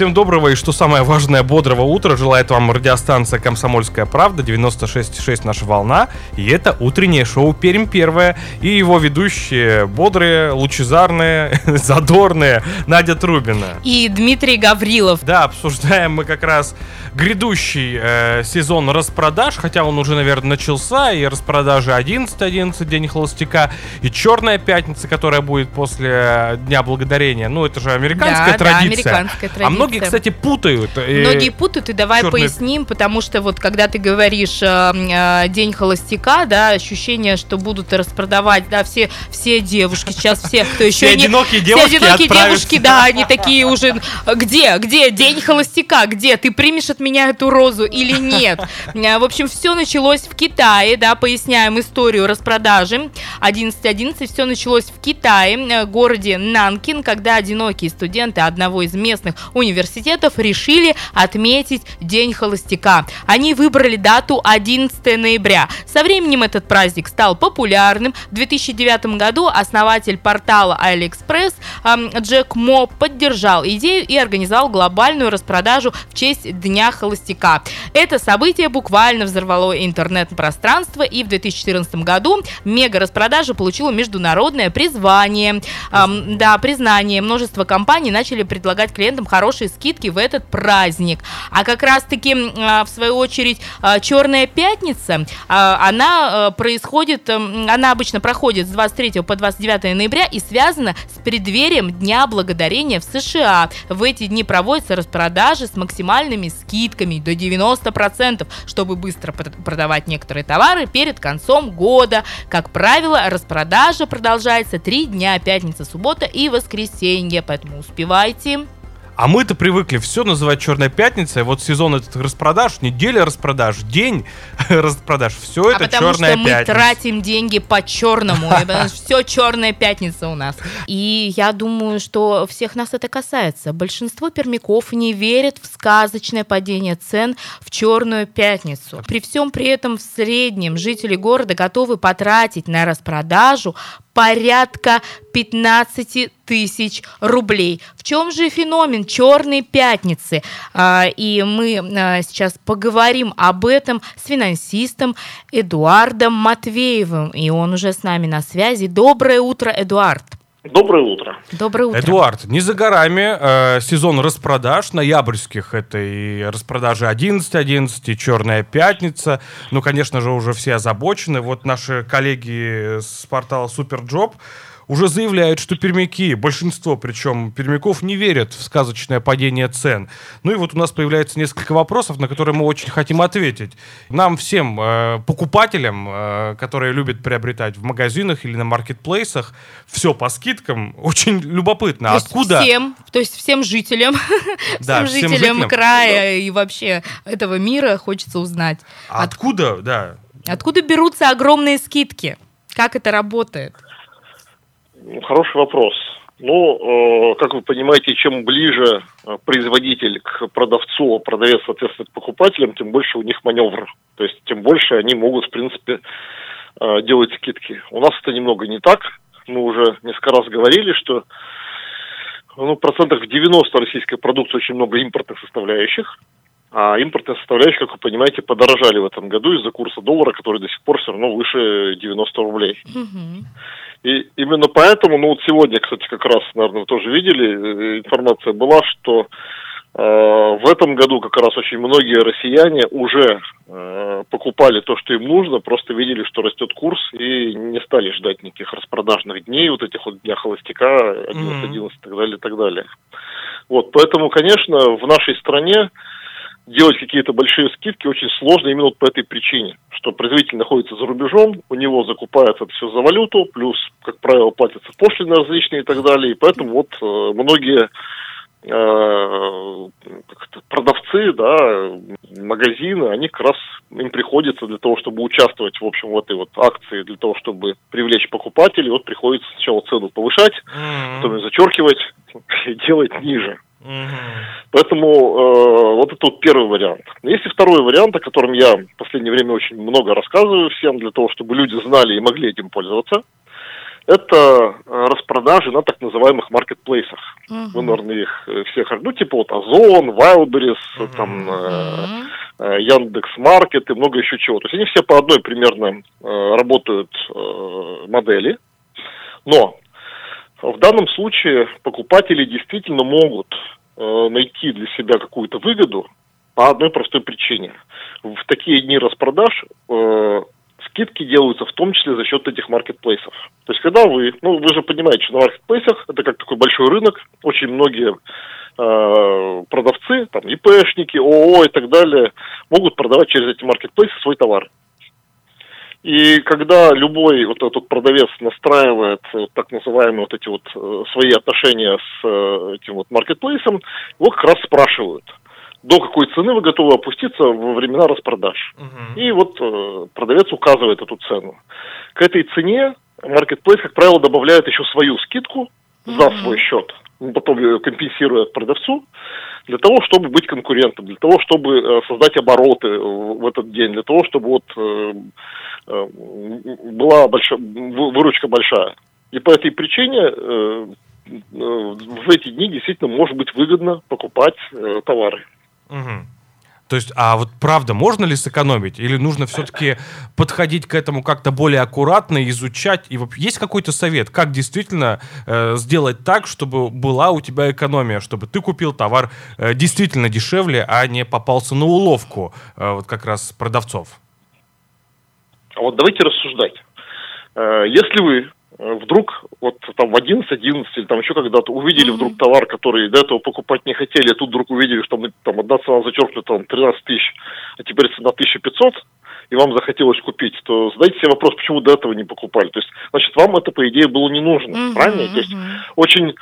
Всем доброго и, что самое важное, бодрого утра. Желает вам радиостанция «Комсомольская правда», 96,6 наша волна. И это утреннее шоу «Пермь первое». И его ведущие бодрые, лучезарные, задорные Надя Трубина. И Дмитрий Гаврилов. Да, обсуждаем мы как раз грядущий э, сезон распродаж, хотя он уже, наверное, начался, и распродажи 11-11, День Холостяка, и Черная Пятница, которая будет после Дня Благодарения. Ну, это же американская Да, да, традиция. американская А многие, кстати, путают. Многие путают, и давай чёрный- поясним, потому что вот когда ты говоришь э, э, День холостяка, да, ощущение, что будут распродавать, да, все, все девушки, сейчас все, кто еще Все не... одинокие все девушки одинокие девушки, да, они такие уже, где, где, День холостяка, где, ты примешь от меня эту розу или нет? Э, В общем, все началось в Китае, да, поясняем историю распродажи. 11.11 все началось в Китае, городе Нанкин, когда одинокие студенты одного из местных университетов решили отметить День холостяка. Они выбрали дату 11 ноября. Со временем этот праздник стал популярным. В 2009 году основатель портала AliExpress Джек Мо поддержал идею и организовал глобальную распродажу в честь Дня холостяка. Это событие буквально взорвало интернет-пространство, и в 2014 году мега-распродажа получила международное призвание. Да, признание. Множество компаний начали предлагать клиентам хорошие скидки в этот праздник. А как раз-таки, а, в свою очередь, Черная пятница, а, она происходит, она обычно проходит с 23 по 29 ноября и связана с преддверием Дня Благодарения в США. В эти дни проводятся распродажи с максимальными скидками до 90%, чтобы быстро пр- продавать некоторые товары перед концом года. Как правило, распродажа продолжается 3 дня, пятница, суббота и воскресенье, поэтому успевайте. А мы-то привыкли все называть Черная Пятница. и Вот сезон этот распродаж, неделя распродаж, день распродаж. Все а это потому Черная что мы Пятница. тратим деньги по черному. Все черная пятница у нас. И я думаю, что всех нас это касается. Большинство пермяков не верят в сказочное падение цен в черную пятницу. При всем при этом в среднем жители города готовы потратить на распродажу порядка 15 тысяч рублей. В чем же феномен Черной пятницы? А, И мы а, сейчас поговорим об этом с финансистом Эдуардом Матвеевым. И он уже с нами на связи. Доброе утро, Эдуард. Доброе утро. Доброе утро. Эдуард, не за горами э, сезон распродаж ноябрьских. Это и распродажи 11.11, и Черная пятница. Ну, конечно же, уже все озабочены. Вот наши коллеги с портала Superjob уже заявляют, что пермяки, большинство причем пермяков, не верят в сказочное падение цен. Ну и вот у нас появляется несколько вопросов, на которые мы очень хотим ответить. Нам всем, э, покупателям, э, которые любят приобретать в магазинах или на маркетплейсах, все по скидкам, очень любопытно. То Откуда? Всем, то есть всем жителям, Да, всем всем жителям жителям. края и вообще этого мира хочется узнать. А Откуда, да. Откуда берутся огромные скидки? Как это работает? Хороший вопрос. Ну, э, как вы понимаете, чем ближе э, производитель к продавцу, продавец, соответственно, к покупателям, тем больше у них маневр. То есть, тем больше они могут, в принципе, э, делать скидки. У нас это немного не так. Мы уже несколько раз говорили, что ну, процентах в 90 российской продукции очень много импортных составляющих. А импортные составляющие, как вы понимаете, подорожали в этом году из-за курса доллара, который до сих пор все равно выше 90 рублей. И именно поэтому, ну вот сегодня, кстати, как раз, наверное, вы тоже видели, э, информация была, что э, в этом году как раз очень многие россияне уже э, покупали то, что им нужно, просто видели, что растет курс и не стали ждать никаких распродажных дней, вот этих вот дня холостяка, 11, 11 и так далее, и так далее. Вот, поэтому, конечно, в нашей стране делать какие-то большие скидки очень сложно именно вот по этой причине, что производитель находится за рубежом, у него закупается это все за валюту, плюс, как правило, платятся пошлины различные и так далее, и поэтому вот э, многие э, продавцы, да, магазины, они как раз им приходится для того, чтобы участвовать в общем в этой вот акции, для того, чтобы привлечь покупателей, вот приходится сначала цену повышать, mm-hmm. потом ее зачеркивать и делать ниже. Поэтому э, вот это вот первый вариант. Есть и второй вариант, о котором я в последнее время очень много рассказываю всем, для того, чтобы люди знали и могли этим пользоваться. Это э, распродажи на так называемых маркетплейсах. Uh-huh. Вы, наверное, их э, всех, ну, типа вот Озон, Wildberries, uh-huh. там, э, Яндекс Маркет и много еще чего. То есть они все по одной примерно э, работают э, модели. Но в данном случае покупатели действительно могут э, найти для себя какую-то выгоду по одной простой причине. В такие дни распродаж э, скидки делаются в том числе за счет этих маркетплейсов. То есть когда вы, ну вы же понимаете, что на маркетплейсах это как такой большой рынок, очень многие э, продавцы, там ИПшники, ООО и так далее могут продавать через эти маркетплейсы свой товар. И когда любой вот этот продавец настраивает вот, так называемые вот эти вот э, свои отношения с э, этим вот маркетплейсом, его как раз спрашивают, до какой цены вы готовы опуститься во времена распродаж. Uh-huh. И вот э, продавец указывает эту цену. К этой цене маркетплейс, как правило, добавляет еще свою скидку. За свой счет, потом компенсирует продавцу для того, чтобы быть конкурентом, для того, чтобы э, создать обороты в этот день, для того, чтобы вот э, э, была большая, выручка большая. И по этой причине в эти дни действительно может быть выгодно покупать товары. Угу. То есть, а вот правда, можно ли сэкономить? Или нужно все-таки подходить к этому как-то более аккуратно, изучать? И есть какой-то совет, как действительно э, сделать так, чтобы была у тебя экономия, чтобы ты купил товар э, действительно дешевле, а не попался на уловку э, вот как раз продавцов? А вот давайте рассуждать. Э, если вы вдруг вот там в 11, 11 или там еще когда-то увидели mm-hmm. вдруг товар, который до этого покупать не хотели, а тут вдруг увидели, что там, там одна цена зачеркнута там 13 тысяч, а теперь цена 1500, и вам захотелось купить, то задайте себе вопрос, почему до этого не покупали. То есть, значит, вам это, по идее, было не нужно, mm-hmm. правильно? То есть, очень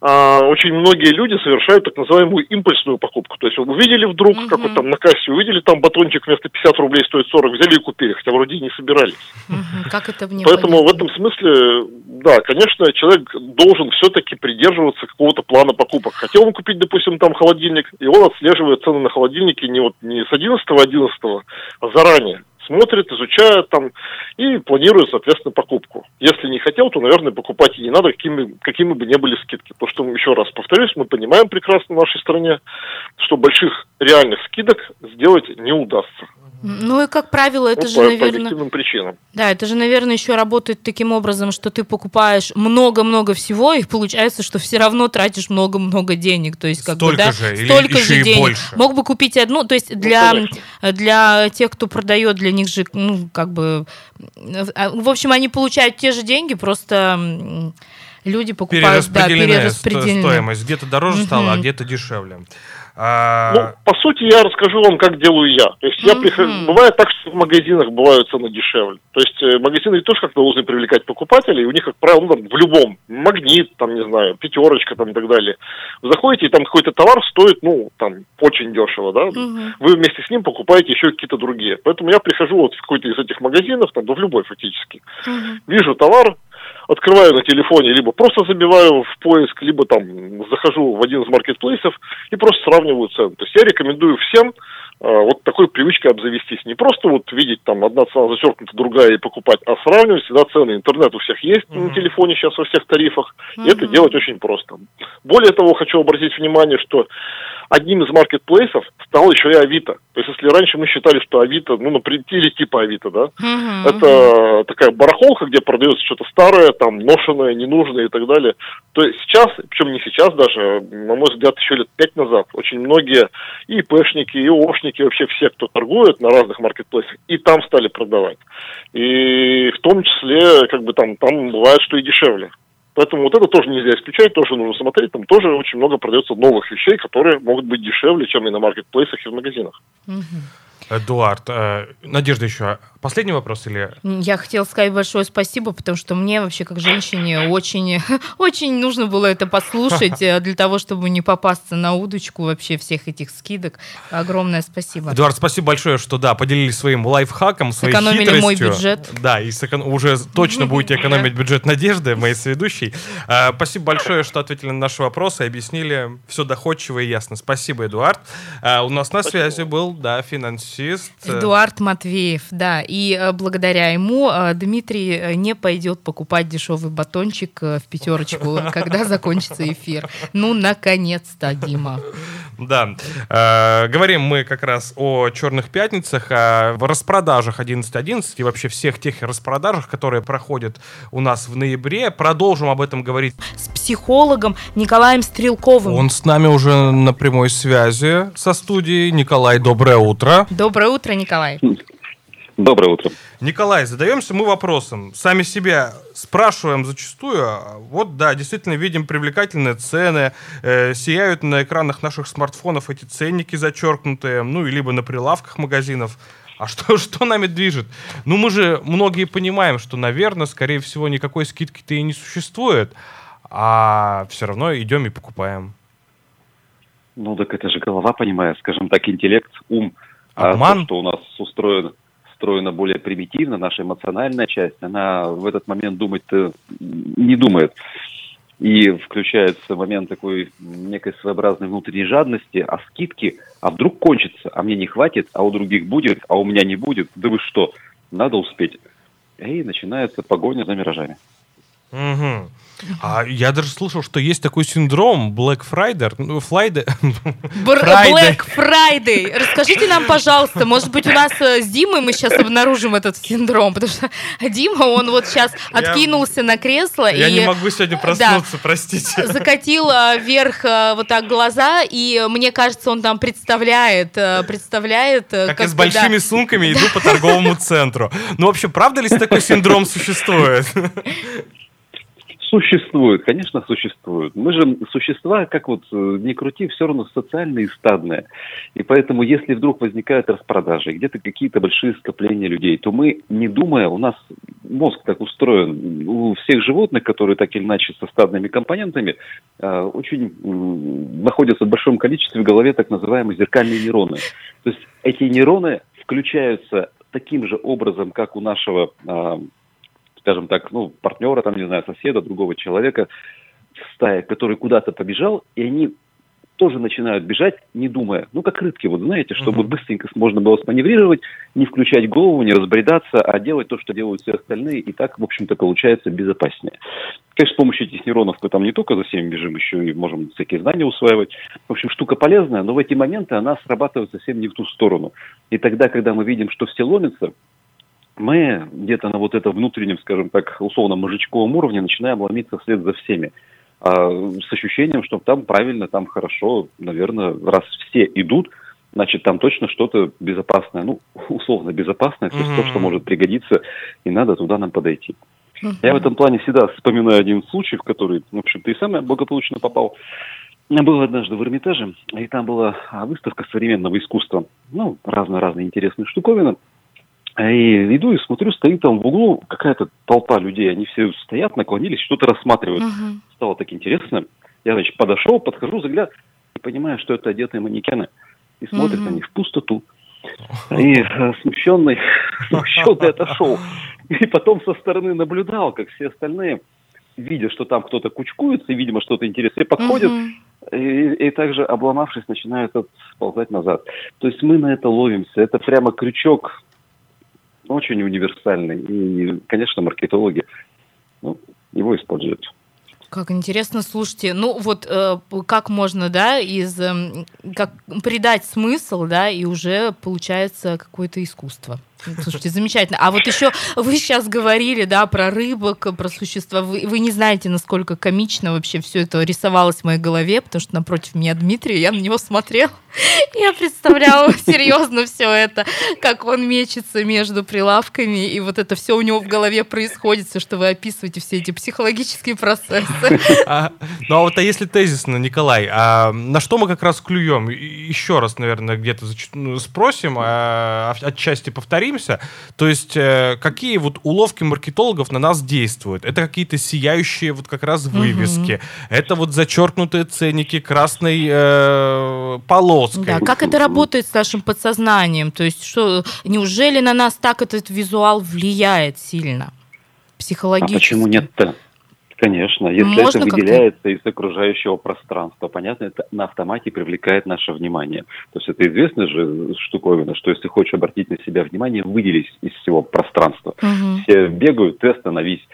а, очень многие люди совершают так называемую импульсную покупку. То есть увидели вдруг, угу. как вот там на кассе увидели, там батончик вместо 50 рублей стоит 40, взяли и купили, хотя вроде и не собирались. Угу. Как это мне Поэтому в этом смысле, да, конечно, человек должен все-таки придерживаться какого-то плана покупок. Хотел он купить, допустим, там холодильник, и он отслеживает цены на холодильнике не вот не с 11 11, а заранее смотрит, изучает там и планирует, соответственно, покупку. Если не хотел, то, наверное, покупать и не надо, какими, какими бы ни были скидки. Потому что, еще раз повторюсь, мы понимаем прекрасно в нашей стране, что больших реальных скидок сделать не удастся. Ну и, как правило, это ну, же, по, наверное... По причинам. Да, это же, наверное, еще работает таким образом, что ты покупаешь много-много всего, и получается, что все равно тратишь много-много денег. То есть, как столько бы, да, же, столько или же денег. Больше. Мог бы купить одну, то есть для, ну, для тех, кто продает, для них же, ну, как бы... А, в общем, они получают те же деньги, просто люди покупают... Перераспределенная да, перераспределенная. стоимость. Где-то дороже стало, а где-то дешевле. А... Ну, по сути, я расскажу вам, как делаю я. То есть я прихожу... Бывает так, что в магазинах бывают цены дешевле. То есть э, магазины тоже как-то должны привлекать покупателей. У них, как правило, ну, там, в любом, магнит, там, не знаю, пятерочка там и так далее. Вы заходите, и там какой-то товар стоит, ну, там, очень дешево, да. Угу. Вы вместе с ним покупаете еще какие-то другие. Поэтому я прихожу вот в какой-то из этих магазинов, там, да в любой фактически. Угу. Вижу товар, открываю на телефоне, либо просто забиваю в поиск, либо там захожу в один из маркетплейсов и просто сравниваю цены. То есть я рекомендую всем вот такой привычкой обзавестись. Не просто вот видеть там одна цена зачеркнута, другая и покупать, а сравнивать всегда цены. Интернет у всех есть uh-huh. на телефоне сейчас во всех тарифах. Uh-huh. И это делать очень просто. Более того, хочу обратить внимание, что одним из маркетплейсов стал еще и Авито. То есть, если раньше мы считали, что Авито, ну, например, или типа Авито, да, uh-huh, это такая барахолка, где продается что-то старое, там, ношенное, ненужное и так далее, то сейчас, причем не сейчас даже, на мой взгляд, еще лет пять назад, очень многие и ИПшники, и Ошники, вообще все, кто торгует на разных маркетплейсах, и там стали продавать. И в том числе, как бы там, там бывает, что и дешевле. Поэтому вот это тоже нельзя исключать, тоже нужно смотреть. Там тоже очень много продается новых вещей, которые могут быть дешевле, чем и на маркетплейсах и в магазинах. Мгм. Эдуард, э, Надежда еще. Последний вопрос или... Я хотела сказать большое спасибо, потому что мне вообще как женщине очень, очень нужно было это послушать э, для того, чтобы не попасться на удочку вообще всех этих скидок. Огромное спасибо. Эдуард, спасибо большое, что да, поделились своим лайфхаком, своей Сэкономили мой хитростью. бюджет. Да, и сэкон- уже точно будете экономить бюджет Надежды, моей соведущей. Э, Спасибо большое, что ответили на наши вопросы, объяснили все доходчиво и ясно. Спасибо, Эдуард. У нас на связи был, да, финансист. Э, Эдуард Матвеев, да, и э, благодаря ему э, Дмитрий э, не пойдет покупать дешевый батончик в пятерочку, когда закончится эфир. Ну, наконец-то, Дима. Да. Говорим мы как раз о черных пятницах, о распродажах 11.11 и вообще всех тех распродажах, которые проходят у нас в ноябре. Продолжим об этом говорить. С психологом Николаем Стрелковым. Он с нами уже на прямой связи со студией. Николай, доброе утро. Доброе утро, Николай. Доброе утро. Николай, задаемся мы вопросом. Сами себя спрашиваем зачастую. Вот, да, действительно видим привлекательные цены. э, сияют на экранах наших смартфонов эти ценники зачеркнутые. Ну, и либо на прилавках магазинов. А что, что нами движет? Ну, мы же многие понимаем, что, наверное, скорее всего, никакой скидки-то и не существует. А все равно идем и покупаем. Ну так это же голова, понимаю, скажем так, интеллект, ум. А Обман? то, что у нас устроено, устроено более примитивно, наша эмоциональная часть, она в этот момент думать не думает. И включается момент такой некой своеобразной внутренней жадности, а скидки, а вдруг кончится, а мне не хватит, а у других будет, а у меня не будет, да вы что, надо успеть. И начинается погоня за миражами. Мгм. А я даже слышал, что есть такой синдром Black Friday. Ну. Бр- Friday. Black Friday. Расскажите нам, пожалуйста, может быть, у нас э, с Димой мы сейчас обнаружим этот синдром, потому что Дима, он вот сейчас откинулся на кресло Я и не могу сегодня проснуться, простите. закатил э, вверх э, вот так глаза, и мне кажется, он там представляет, представляет... э, Как я с да, большими сумками иду по торговому центру. Ну, вообще, правда ли такой синдром существует? Существует, конечно, существует. Мы же существа, как вот э, не крути, все равно социальные и стадные. И поэтому, если вдруг возникают распродажи, где-то какие-то большие скопления людей, то мы, не думая, у нас мозг так устроен, у всех животных, которые так или иначе со стадными компонентами, э, очень находятся в большом количестве в голове так называемые зеркальные нейроны. То есть эти нейроны включаются таким же образом, как у нашего а, скажем так, ну, партнера, там, не знаю, соседа, другого человека в стае, который куда-то побежал, и они тоже начинают бежать, не думая. Ну, как рыбки, вот знаете, чтобы Мгм. быстренько можно было сманеврировать, не включать голову, не разбредаться, а делать то, что делают все остальные, и так, в общем-то, получается безопаснее. Конечно, с помощью этих нейронов мы там не только за всеми бежим, еще и можем всякие знания усваивать. В общем, штука полезная, но в эти моменты она срабатывает совсем не в ту сторону. И тогда, когда мы видим, что все ломится, мы где-то на вот этом внутреннем, скажем так, условно мужичковом уровне начинаем ломиться вслед за всеми. А, с ощущением, что там правильно, там хорошо, наверное, раз все идут, значит, там точно что-то безопасное, ну, условно безопасное, то есть то, что может пригодиться, и надо туда нам подойти. Я в этом плане всегда вспоминаю один случай, в который, в общем-то, и сам я благополучно попал. Я был однажды в Эрмитаже, и там была выставка современного искусства. Ну, разные-разные интересные штуковины. И иду и смотрю, стоит там в углу какая-то толпа людей. Они все стоят, наклонились, что-то рассматривают. Мгм. Стало так интересно. Я, значит, подошел, подхожу, взгляд, и понимаю, что это одетые манекены. И смотрят Мгм. они в пустоту. И э, смущенный, смущенный отошел. И потом со стороны наблюдал, как все остальные, видя, что там кто-то кучкуется, и, видимо, что-то интересное, подходят, Мгм. и, и также, обломавшись, начинают сползать назад. То есть мы на это ловимся. Это прямо крючок очень универсальный. И, конечно, маркетологи ну, его используют. Как интересно, слушайте, ну вот э, как можно, да, из эм, как придать смысл, да, и уже получается какое-то искусство. Слушайте, замечательно. А вот еще вы сейчас говорили, да, про рыбок, про существа. Вы, вы не знаете, насколько комично вообще все это рисовалось в моей голове, потому что напротив меня Дмитрий, я на него смотрел. Я представляла серьезно все это, как он мечется между прилавками, и вот это все у него в голове происходит, все, что вы описываете, все эти психологические процессы. А, ну а вот а если тезисно, Николай, а на что мы как раз клюем? Еще раз, наверное, где-то ну, спросим, а, отчасти повторимся. То есть э, какие вот уловки маркетологов на нас действуют? Это какие-то сияющие вот как раз вывески, угу. это вот зачеркнутые ценники красной э, полоской. Да, как это работает с нашим подсознанием? То есть что, неужели на нас так этот визуал влияет сильно? Психологически? А почему нет-то? Конечно, если Можно это выделяется из окружающего пространства, понятно, это на автомате привлекает наше внимание. То есть это известная же штуковина, что если хочешь обратить на себя внимание, выделись из всего пространства. Угу. Все бегают, ты остановись,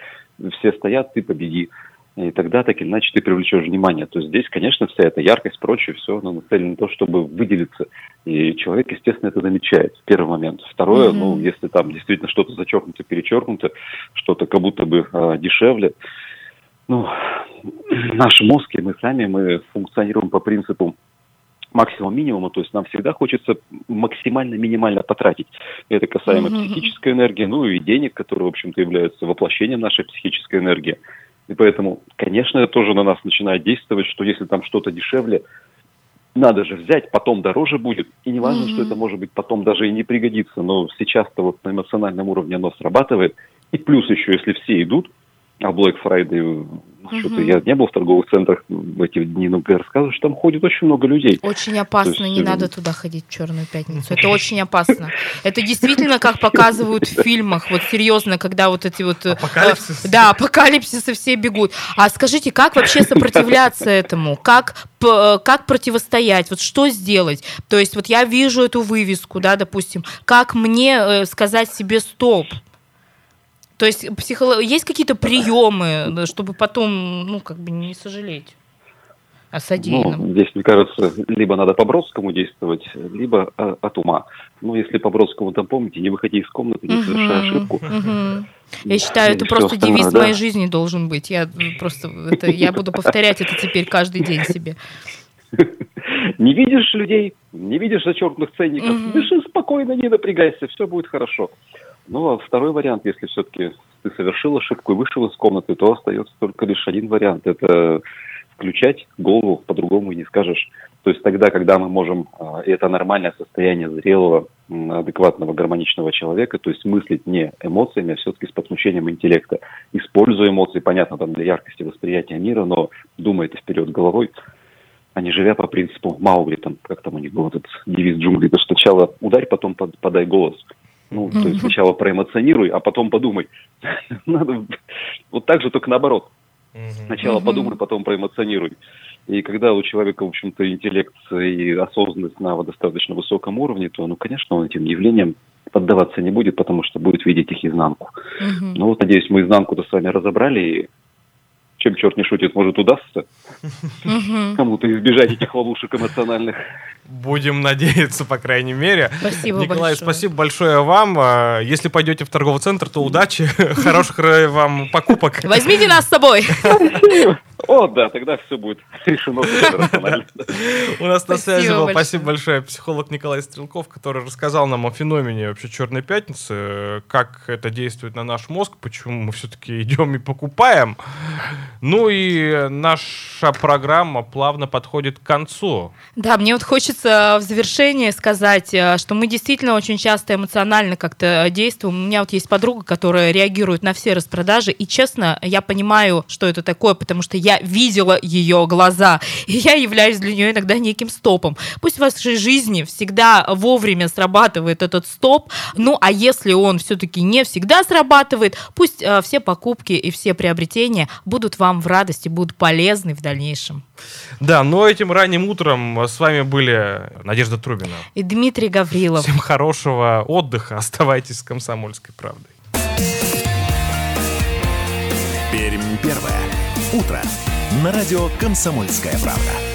все стоят, ты победи. И тогда так или иначе ты привлечешь внимание. То есть здесь, конечно, вся эта яркость, прочее, все оно нацелено на то, чтобы выделиться. И человек, естественно, это замечает в первый момент. Второе, mm-hmm. ну, если там действительно что-то зачеркнуто, перечеркнуто, что-то как будто бы э, дешевле, ну, наш мозг и мы сами, мы функционируем по принципу максимум минимума, то есть нам всегда хочется максимально минимально потратить. Это касаемо mm-hmm. психической энергии, ну и денег, которые, в общем-то, являются воплощением нашей психической энергии. И поэтому, конечно, это тоже на нас начинает действовать, что если там что-то дешевле, надо же взять, потом дороже будет. И не важно, mm-hmm. что это может быть потом даже и не пригодится, но сейчас-то вот на эмоциональном уровне оно срабатывает. И плюс еще, если все идут, а Black Friday, ну, угу. что-то я не был в торговых центрах в эти дни, но рассказывают, что там ходит очень много людей. Очень опасно, есть, не э... надо туда ходить в Черную пятницу. Это очень опасно. Это действительно, как показывают в фильмах, вот серьезно, когда вот эти вот... Э, Апокалипсис. Да, апокалипсисы все бегут. А скажите, как вообще сопротивляться этому? Как э, как противостоять, вот что сделать. То есть вот я вижу эту вывеску, да, допустим, как мне сказать себе стоп, то есть психолог... есть какие-то приемы, чтобы потом, ну, как бы не сожалеть о содеянном? Ну, здесь, мне кажется, либо надо по-бродскому действовать, либо а, от ума. Ну, если по-бродскому, там, помните, не выходи из комнаты, не совершай ошибку. Я считаю, это просто девиз моей жизни должен быть. Я просто это, я буду повторять это теперь каждый день себе. Не видишь людей, не видишь зачеркнутых ценников, дыши спокойно, не напрягайся, все будет хорошо. Ну, а второй вариант, если все-таки ты совершил ошибку и вышел из комнаты, то остается только лишь один вариант. Это включать голову, по-другому не скажешь. То есть тогда, когда мы можем, а, и это нормальное состояние зрелого, адекватного, гармоничного человека, то есть мыслить не эмоциями, а все-таки с подключением интеллекта. Используя эмоции, понятно, там для яркости восприятия мира, но думая вперед головой, а не живя по принципу Маугли, там, как там у них был этот девиз джунглей, то сначала ударь, потом подай голос. Ну, то есть сначала проэмоционируй, а потом подумай. Надо вот так же, только наоборот. Сначала подумай, потом проэмоционируй. И когда у человека, в общем-то, интеллект и осознанность на достаточно высоком уровне, то, ну, конечно, он этим явлением поддаваться не будет, потому что будет видеть их изнанку. Угу. Ну вот, надеюсь, мы изнанку-то с вами разобрали, и чем черт не шутит, может удастся кому-то избежать этих ловушек эмоциональных. Будем надеяться, по крайней мере. Спасибо Николай, большое. спасибо большое вам. А, если пойдете в торговый центр, то удачи, хороших вам покупок. Возьмите нас с собой. О, да, тогда все будет решено. У нас на связи был, спасибо большое, психолог Николай Стрелков, который рассказал нам о феномене вообще Черной пятницы, как это действует на наш мозг, почему мы все-таки идем и покупаем. Ну и наша программа плавно подходит к концу. Да, мне вот хочется в завершение сказать, э, что мы действительно очень часто эмоционально как-то действуем. У меня вот есть подруга, которая реагирует на все распродажи, и честно, я понимаю, что это такое, потому что я видела ее глаза, и я являюсь для нее иногда неким стопом. Пусть в вашей жизни всегда вовремя срабатывает этот стоп, ну а если он все-таки не всегда срабатывает, пусть э, все покупки и все приобретения будут вам в радости, будут полезны в дальнейшем. Да, но этим ранним утром с вами были Надежда Трубина и Дмитрий Гаврилов. Всем хорошего отдыха, оставайтесь с «Комсомольской правдой». Пермь первое. Утро. На радио «Комсомольская правда».